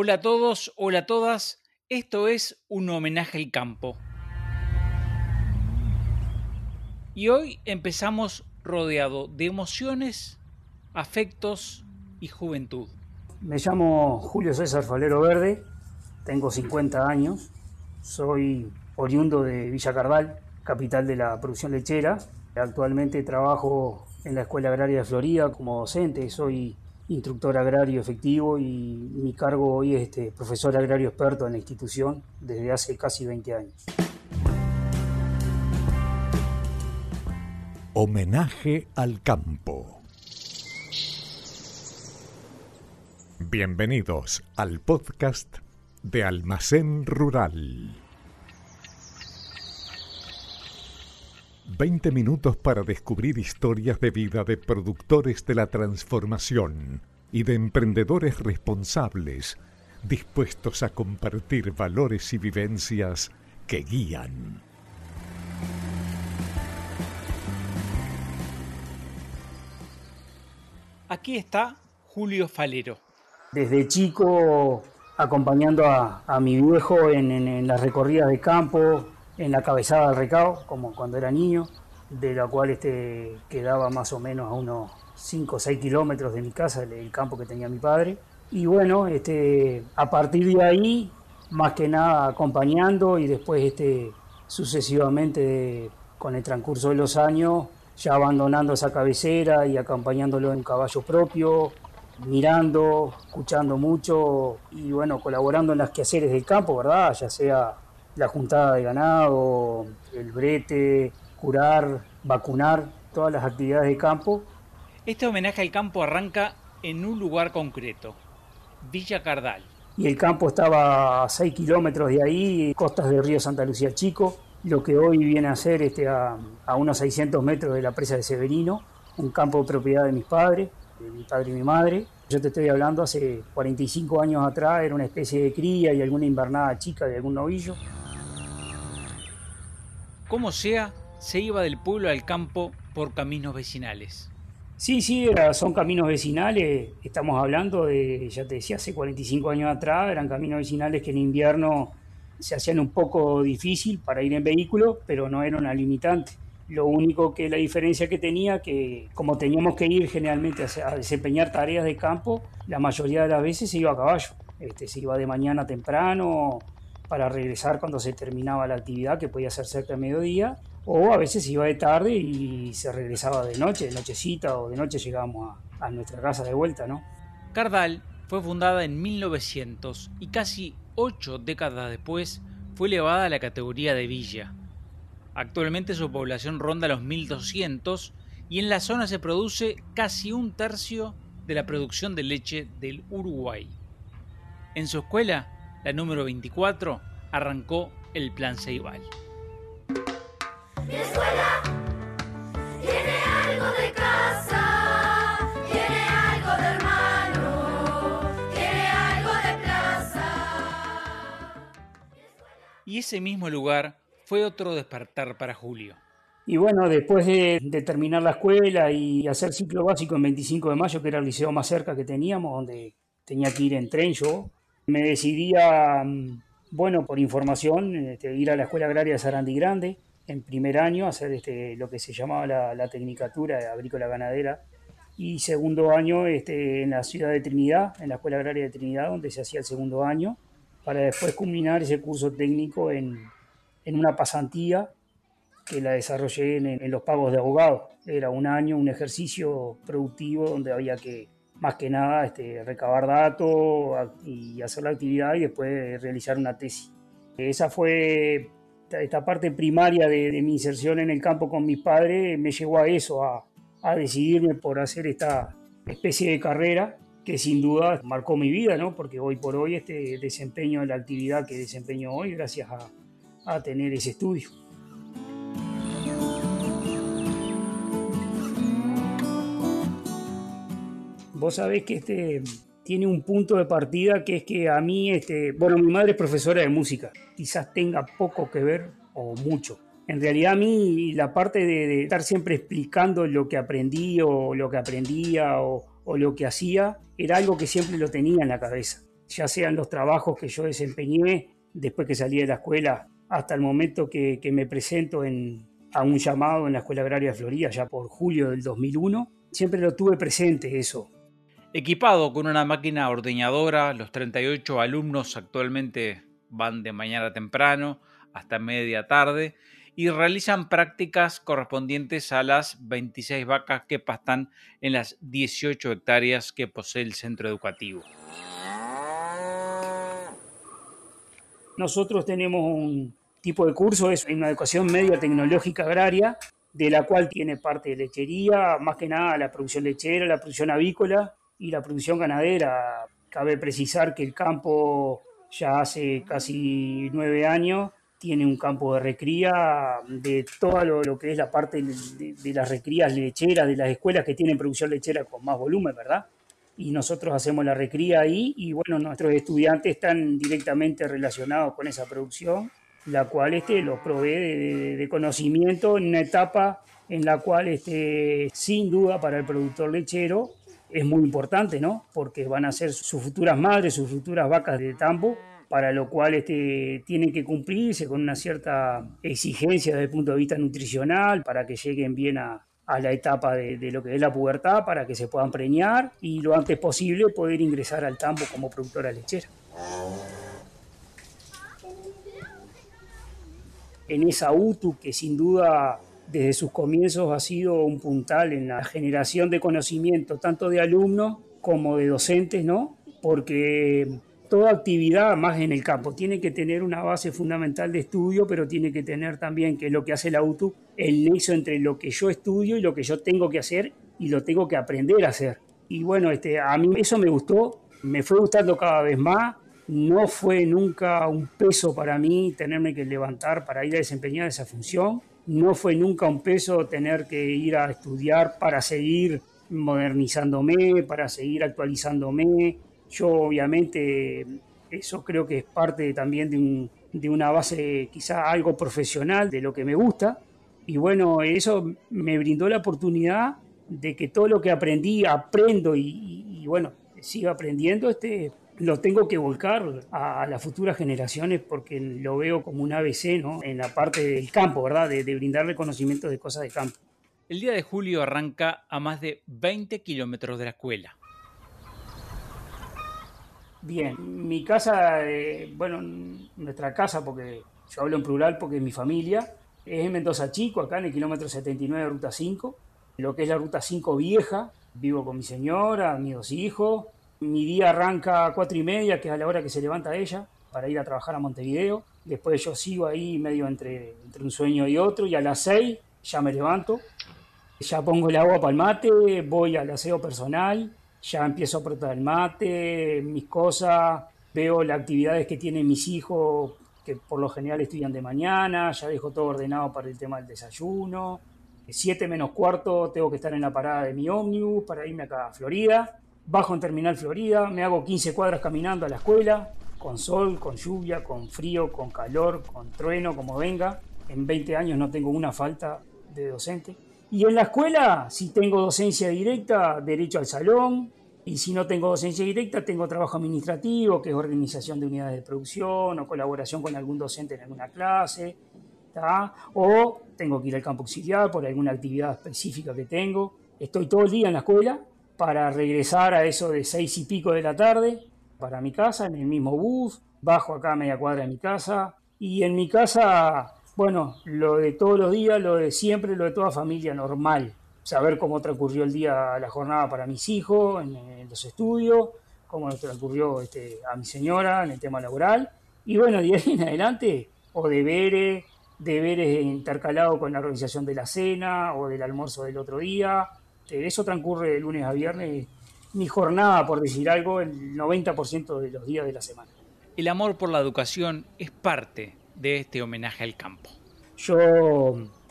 Hola a todos, hola a todas. Esto es un homenaje al campo. Y hoy empezamos rodeado de emociones, afectos y juventud. Me llamo Julio César Falero Verde, tengo 50 años, soy oriundo de Villa Cardal, capital de la producción lechera. Actualmente trabajo en la Escuela Agraria de Florida como docente, soy instructor agrario efectivo y mi cargo hoy es este, profesor agrario experto en la institución desde hace casi 20 años. Homenaje al campo. Bienvenidos al podcast de Almacén Rural. 20 minutos para descubrir historias de vida de productores de la transformación y de emprendedores responsables dispuestos a compartir valores y vivencias que guían. Aquí está Julio Falero. Desde chico acompañando a, mi viejo en, en las recorridas de campo, en la cabezada del recao, como cuando era niño, de la cual este, quedaba más o menos a unos 5 o 6 kilómetros de mi casa, el, campo que tenía mi padre. Y bueno, este, a partir de ahí, más que nada acompañando y después este, sucesivamente con el transcurso de los años, ya abandonando esa cabecera y acompañándolo en caballo propio, mirando, escuchando mucho y bueno, colaborando en las quehaceres del campo, ¿verdad? Ya sea la juntada de ganado, el brete, curar, vacunar, todas las actividades de campo. Este homenaje al campo arranca en un lugar concreto, Villa Cardal. Y el campo estaba a 6 kilómetros de ahí, costas del río Santa Lucía Chico, lo que hoy viene a ser este, a, a unos 600 metros de la presa de Severino, un campo de propiedad de mis padres, de mi padre y mi madre. Yo te estoy hablando hace 45 años atrás, era una especie de cría y alguna invernada chica de algún novillo. Como sea, se iba del pueblo al campo por caminos vecinales. Sí, sí, son caminos vecinales, estamos hablando de, ya te decía, hace 45 años atrás, eran caminos vecinales que en invierno se hacían un poco difícil para ir en vehículo, pero no era una limitante. Lo único que la diferencia que tenía, que como teníamos que ir generalmente a, desempeñar tareas de campo, la mayoría de las veces se iba a caballo. Este, se iba de mañana temprano, para regresar cuando se terminaba la actividad, que podía ser cerca de mediodía, o a veces iba de tarde y se regresaba de noche, de nochecita o de noche llegábamos a, a nuestra casa de vuelta, ¿no? Cardal fue fundada en 1900 y casi ocho décadas después fue elevada a la categoría de villa. Actualmente su población ronda los 1200 y en la zona se produce casi un tercio de la producción de leche del Uruguay. En su escuela la número 24, arrancó el Plan Ceibal. Mi escuela tiene algo de casa, tiene algo de hermano, tiene algo de plaza. Y ese mismo lugar fue otro despertar para Julio. Y bueno, después de, de, terminar la escuela y hacer ciclo básico en 25 de mayo, que era el liceo más cerca que teníamos, donde tenía que ir en tren yo, me decidí mm, bueno, por información, este, ir a la Escuela Agraria de Sarandí Grande en primer año, hacer este, lo que se llamaba la, la Tecnicatura Agrícola Ganadera, y segundo año este, en la ciudad de Trinidad, en la Escuela Agraria de Trinidad, donde se hacía el segundo año, para después culminar ese curso técnico en, en una pasantía que la desarrollé en, en los pagos de abogados. Era un año, un ejercicio productivo donde había que más que nada este, recabar datos y hacer la actividad y después realizar una tesis. Esa fue esta parte primaria de, mi inserción en el campo con mis padres, me llevó a eso, a, decidirme por hacer esta especie de carrera que sin duda marcó mi vida, ¿no? porque hoy por hoy este desempeño la actividad que desempeño hoy gracias a, a tener ese estudio. Vos sabés que este tiene un punto de partida que es que a mí, este, bueno, mi madre es profesora de música, quizás tenga poco que ver o mucho. En realidad a mí la parte de, estar siempre explicando lo que aprendí o lo que aprendía o, o, lo que hacía era algo que siempre lo tenía en la cabeza. ya sean los trabajos que yo desempeñé después que salí de la escuela hasta el momento que, me presento en, a un llamado en la Escuela Agraria de Florida, ya por julio del 2001. Siempre lo tuve presente eso. Equipado con una máquina ordeñadora, los 38 alumnos actualmente van de mañana temprano hasta media tarde y realizan prácticas correspondientes a las 26 vacas que pastan en las 18 hectáreas que posee el centro educativo. Nosotros tenemos un tipo de curso, es una educación media tecnológica agraria, de la cual tiene parte de lechería, más que nada la producción lechera, la producción avícola y la producción ganadera. Cabe precisar que el campo ya hace casi nueve años tiene un campo de recría de todo lo, que es la parte de, las recrías lecheras, de las escuelas que tienen producción lechera con más volumen, ¿verdad? Y nosotros hacemos la recría ahí y bueno, nuestros estudiantes están directamente relacionados con esa producción, la cual este, los provee de, conocimiento en una etapa en la cual este, sin duda para el productor lechero es muy importante, ¿no? Porque van a ser sus futuras madres, sus futuras vacas de tambo para lo cual este, tienen que cumplirse con una cierta exigencia desde el punto de vista nutricional para que lleguen bien a, la etapa de, lo que es la pubertad, para que se puedan preñar y lo antes posible poder ingresar al tambo como productora lechera. En esa UTU que sin duda desde sus comienzos ha sido un puntal en la generación de conocimiento tanto de alumnos como de docentes, ¿no? Porque toda actividad más en el campo tiene que tener una base fundamental de estudio, pero tiene que tener también, que es lo que hace la UTU, el nexo entre lo que yo estudio y lo que yo tengo que hacer y lo tengo que aprender a hacer. Y bueno, este, a mí eso me gustó, me fue gustando cada vez más. No fue nunca un peso para mí tenerme que levantar para ir a desempeñar esa función. No fue nunca un peso tener que ir a estudiar para seguir modernizándome, para seguir actualizándome, yo obviamente eso creo que es parte también de, de una base quizá algo profesional de lo que me gusta. Y bueno, eso me brindó la oportunidad de que todo lo que aprendí, aprendo y, bueno, sigo aprendiendo, este, lo tengo que volcar a, las futuras generaciones porque lo veo como un ABC ¿no? en la parte del campo, ¿verdad? De, de brindarle conocimiento de cosas de campo. El día de julio arranca a más de 20 kilómetros de la escuela. Bien, mi casa, eh, bueno, nuestra casa, porque yo hablo en plural porque es mi familia, es en Mendoza Chico, acá en el kilómetro 79 de Ruta 5, lo que es la Ruta 5 vieja, vivo con mi señora, mis dos hijos, mi día arranca a cuatro y media, que es a la hora que se levanta ella, para ir a trabajar a Montevideo, después yo sigo ahí medio entre, un sueño y otro, y a las seis ya me levanto, ya pongo el agua para el mate, voy al aseo personal, ya empiezo a apretar el mate, mis cosas, veo las actividades que tienen mis hijos, que por lo general estudian de mañana, ya dejo todo ordenado para el tema del desayuno. Siete menos cuarto tengo que estar en la parada de mi ómnibus para irme acá a Florida. Bajo en Terminal Florida, me hago 15 cuadras caminando a la escuela, con sol, con lluvia, con frío, con calor, con trueno, como venga. En 20 años no tengo una falta de docente. Y en la escuela, si tengo docencia directa, derecho al salón. Y si no tengo docencia directa, tengo trabajo administrativo, que es organización de unidades de producción o colaboración con algún docente en alguna clase. O tengo que ir al campo auxiliar por alguna actividad específica que tengo. Estoy todo el día en la escuela para regresar a eso de seis y pico de la tarde para mi casa, en el mismo bus. Bajo acá a media cuadra de mi casa. Y en mi casa bueno, lo de todos los días, lo de siempre, lo de toda familia normal. Saber cómo transcurrió el día, la jornada para mis hijos en, los estudios, cómo transcurrió este, a mi señora en el tema laboral. Y bueno, de ahí en adelante, o deberes, deberes intercalados con la organización de la cena o del almuerzo del otro día. Eso transcurre de lunes a viernes. Mi jornada, por decir algo, el 90% de los días de la semana. El amor por la educación es parte de este homenaje al campo? Yo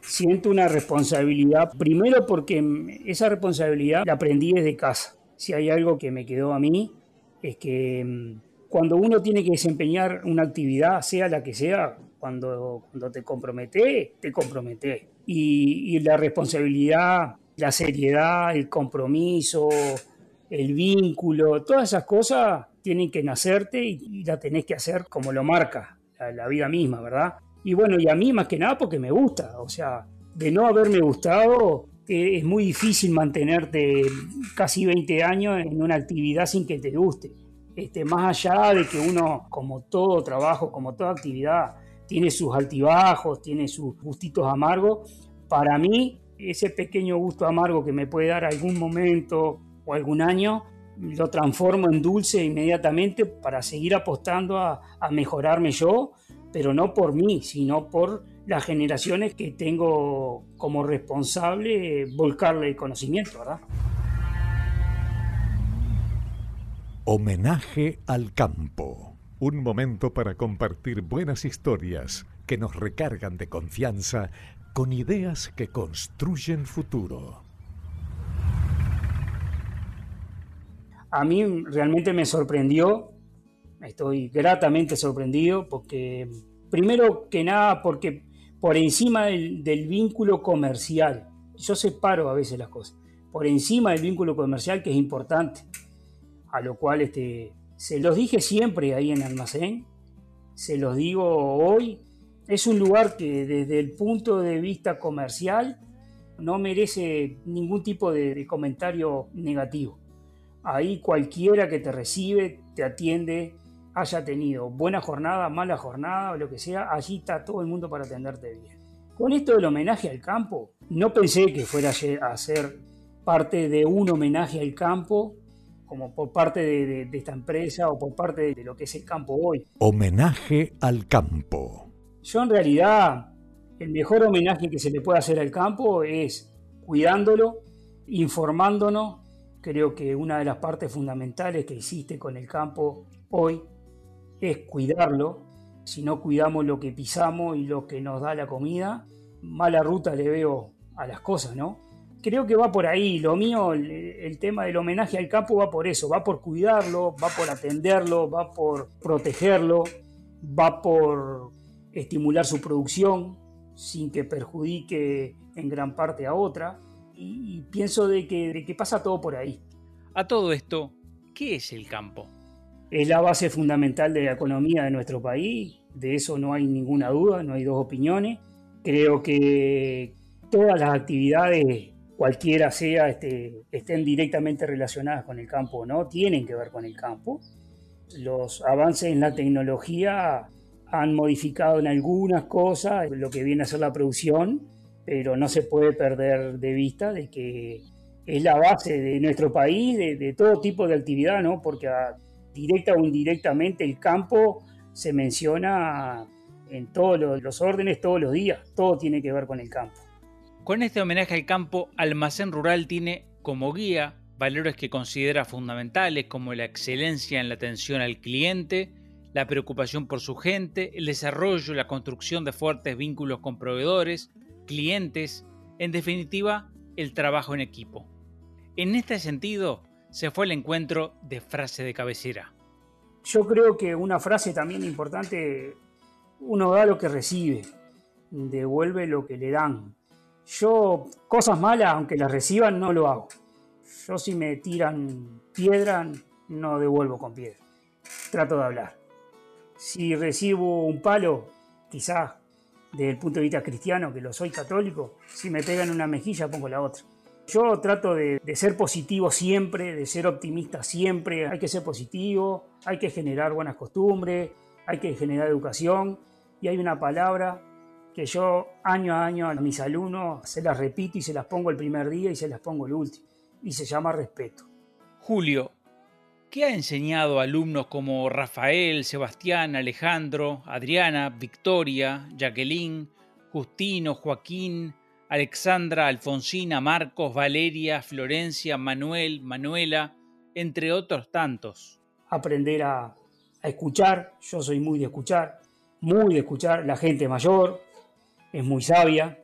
siento una responsabilidad, primero porque esa responsabilidad la aprendí desde casa. Si hay algo que me quedó a mí, es que mm, cuando uno tiene que desempeñar una actividad, sea la que sea, cuando, cuando te comprometes, te comprometes. Y, y la responsabilidad, la seriedad, el compromiso, el vínculo, todas esas cosas tienen que nacerte y, la tenés que hacer como lo marca la, vida misma, ¿verdad? Y bueno, y a mí más que nada porque me gusta, o sea, de no haberme gustado, eh, es muy difícil mantenerte casi 20 años en una actividad sin que te guste. Este, más allá de que uno, como todo trabajo, como toda actividad, tiene sus altibajos, tiene sus gustitos amargos, para mí ese pequeño gusto amargo que me puede dar algún momento o algún año, lo transformo en dulce inmediatamente para seguir apostando a, mejorarme yo, pero no por mí, sino por las generaciones que tengo como responsable volcarle el conocimiento, ¿verdad? Homenaje al campo. Un momento para compartir buenas historias que nos recargan de confianza con ideas que construyen futuro. A mí realmente me sorprendió, estoy gratamente sorprendido porque, primero que nada, porque por encima del, vínculo comercial, yo separo a veces las cosas, por encima del vínculo comercial que es importante, a lo cual este, se los dije siempre ahí en almacén, se los digo hoy es un lugar que desde el punto de vista comercial no merece ningún tipo de, comentario negativo. Ahí cualquiera que te recibe, te atiende, haya tenido buena jornada, mala jornada lo que sea, allí está todo el mundo para atenderte bien. Con esto del homenaje al campo, no pensé que fuera a ser parte de un homenaje al campo, como por parte de esta empresa o por parte de lo que es el campo hoy. Homenaje al campo. Yo en realidad, el mejor homenaje que se le puede hacer al campo es cuidándolo, informándonos. Creo que una de las partes fundamentales que existe con el campo hoy es cuidarlo. Si no cuidamos lo que pisamos y lo que nos da la comida, mala ruta le veo a las cosas, ¿no? Creo que va por ahí. Lo mío, el, el, tema del homenaje al campo va por eso, va por cuidarlo, va por atenderlo, va por protegerlo, va por estimular su producción sin que perjudique en gran parte a otra. Y, pienso de que, de que pasa todo por ahí. A todo esto, ¿qué es el campo? Es la base fundamental de la economía de nuestro país, de eso no hay ninguna duda, no hay dos opiniones. Creo que todas las actividades, cualquiera sea, este, estén directamente relacionadas con el campo o no, tienen que ver con el campo. Los avances en la tecnología han modificado en algunas cosas lo que viene a ser la producción, pero no se puede perder de vista de que es la base de nuestro país, de, todo tipo de actividad, ¿no? Porque directa o indirectamente el campo se menciona en todos los, órdenes, todos los días, todo tiene que ver con el campo. Con este homenaje al campo, Almacén Rural tiene como guía valores que considera fundamentales como la excelencia en la atención al cliente, la preocupación por su gente, el desarrollo, la construcción de fuertes vínculos con proveedores, clientes, en definitiva, el trabajo en equipo. En este sentido, se fue el encuentro de frase de cabecera. Yo creo que una frase también importante, uno da lo que recibe, devuelve lo que le dan. Yo cosas malas, aunque las reciban, no lo hago. Yo si me tiran piedra, no devuelvo con piedra. Trato de hablar. Si recibo un palo, quizás desde el punto de vista cristiano, que lo soy católico, si me pegan una mejilla pongo la otra. Yo trato de, ser positivo siempre, de ser optimista siempre. Hay que ser positivo, hay que generar buenas costumbres, hay que generar educación. Y hay una palabra que yo año a año a mis alumnos se las repito y se las pongo el primer día y se las pongo el último. Y se llama respeto. Julio, ¿Qué ha enseñado a alumnos como Rafael, Sebastián, Alejandro, Adriana, Victoria, Jacqueline, Justino, Joaquín, Alexandra, Alfonsina, Marcos, Valeria, Florencia, Manuel, Manuela, entre otros tantos. Aprender a, escuchar, yo soy muy de escuchar, muy de escuchar, la gente mayor es muy sabia.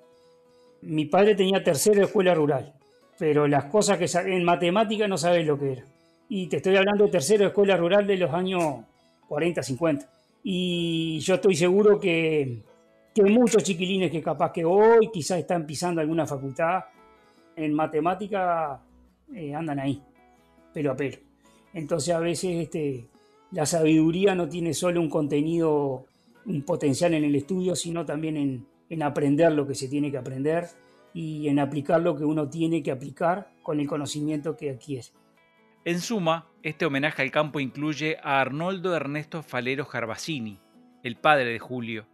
Mi padre tenía tercera escuela rural, pero las cosas que en matemática no sabes lo que era y te estoy hablando de tercero escuela rural de los años 40, 50. Y yo estoy seguro que, que muchos chiquilines que capaz que hoy quizás están pisando alguna facultad en matemática eh, andan ahí, pelo a pelo. Entonces a veces este, la sabiduría no tiene solo un contenido, un potencial en el estudio, sino también en, en aprender lo que se tiene que aprender y en aplicar lo que uno tiene que aplicar con el conocimiento que adquiere. En suma, este homenaje al campo incluye a Arnoldo Ernesto Falero Garbacini, el padre de Julio,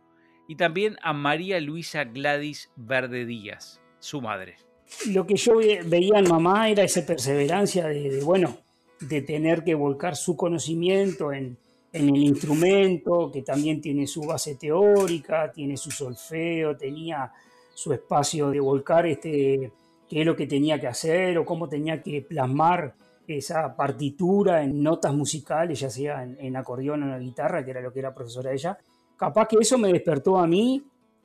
y también a María Luisa Gladys Verde Díaz, su madre. Lo que yo veía en mamá era esa perseverancia de, bueno, de tener que volcar su conocimiento en, en el instrumento, que también tiene su base teórica, tiene su solfeo, tenía su espacio de volcar este, qué es lo que tenía que hacer o cómo tenía que plasmar esa partitura en notas musicales, ya sea en, acordeón o en la guitarra, que era lo que era profesora ella. Capaz que eso me despertó a mí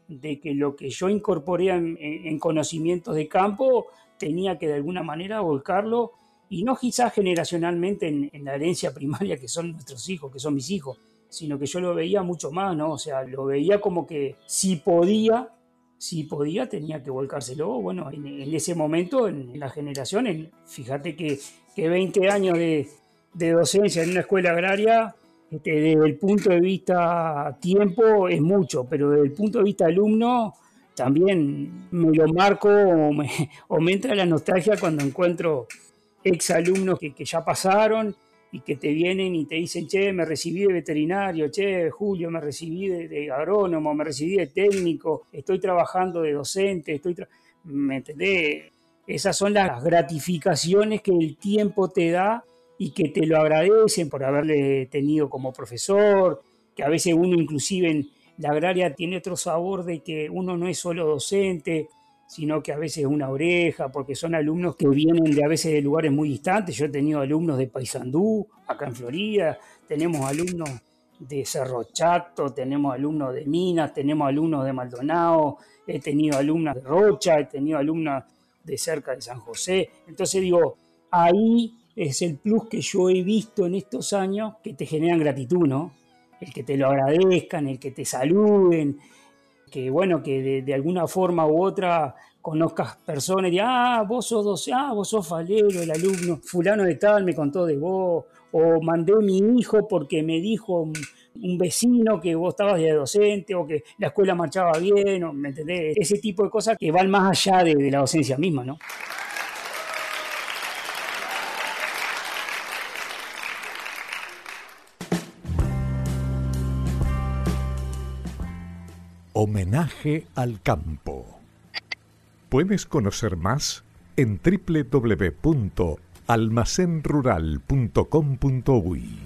de que lo que yo incorporé en, conocimientos de campo tenía que de alguna manera volcarlo, y no quizás generacionalmente en, en la herencia primaria que son nuestros hijos, que son mis hijos, sino que yo lo veía mucho más, ¿no? O sea, lo veía como que si podía, si podía, tenía que volcárselo. Bueno, en, ese momento, en, la generación, fíjate que, que, 20 años de, docencia en una escuela agraria, este, desde el punto de vista tiempo es mucho, pero desde el punto de vista alumno también me lo marco o me, entra la nostalgia cuando encuentro ex alumnos que, ya pasaron y que te vienen y te dicen, che, me recibí de veterinario, che, Julio, me recibí de, agrónomo, me recibí de técnico, estoy trabajando de docente, estoy... ¿Me entendés? Esas son las gratificaciones que el tiempo te da y que te lo agradecen por haberle tenido como profesor, que a veces uno inclusive en la agraria tiene otro sabor de que uno no es solo docente, sino que a veces una oreja, porque son alumnos que vienen de a veces de lugares muy distantes. Yo he tenido alumnos de Paysandú, acá en Florida, tenemos alumnos de Cerro Chato, tenemos alumnos de Minas, tenemos alumnos de Maldonado, he tenido alumnas de Rocha, he tenido alumnas de cerca de San José. Entonces digo, ahí es el plus que yo he visto en estos años que te generan gratitud, ¿no? El que te lo agradezcan, el que te saluden, que bueno, que de, alguna forma u otra conozcas personas y digas, ah, vos sos docente, ah, vos sos falero, el alumno, fulano de tal me contó de vos, o mandé mi hijo porque me dijo un, vecino que vos estabas de docente, o que la escuela marchaba bien, o, ¿me entendés? Ese tipo de cosas que van más allá de, de la docencia misma, ¿no? Homenaje al campo. Puedes conocer más en www.almacenrural.com.uy.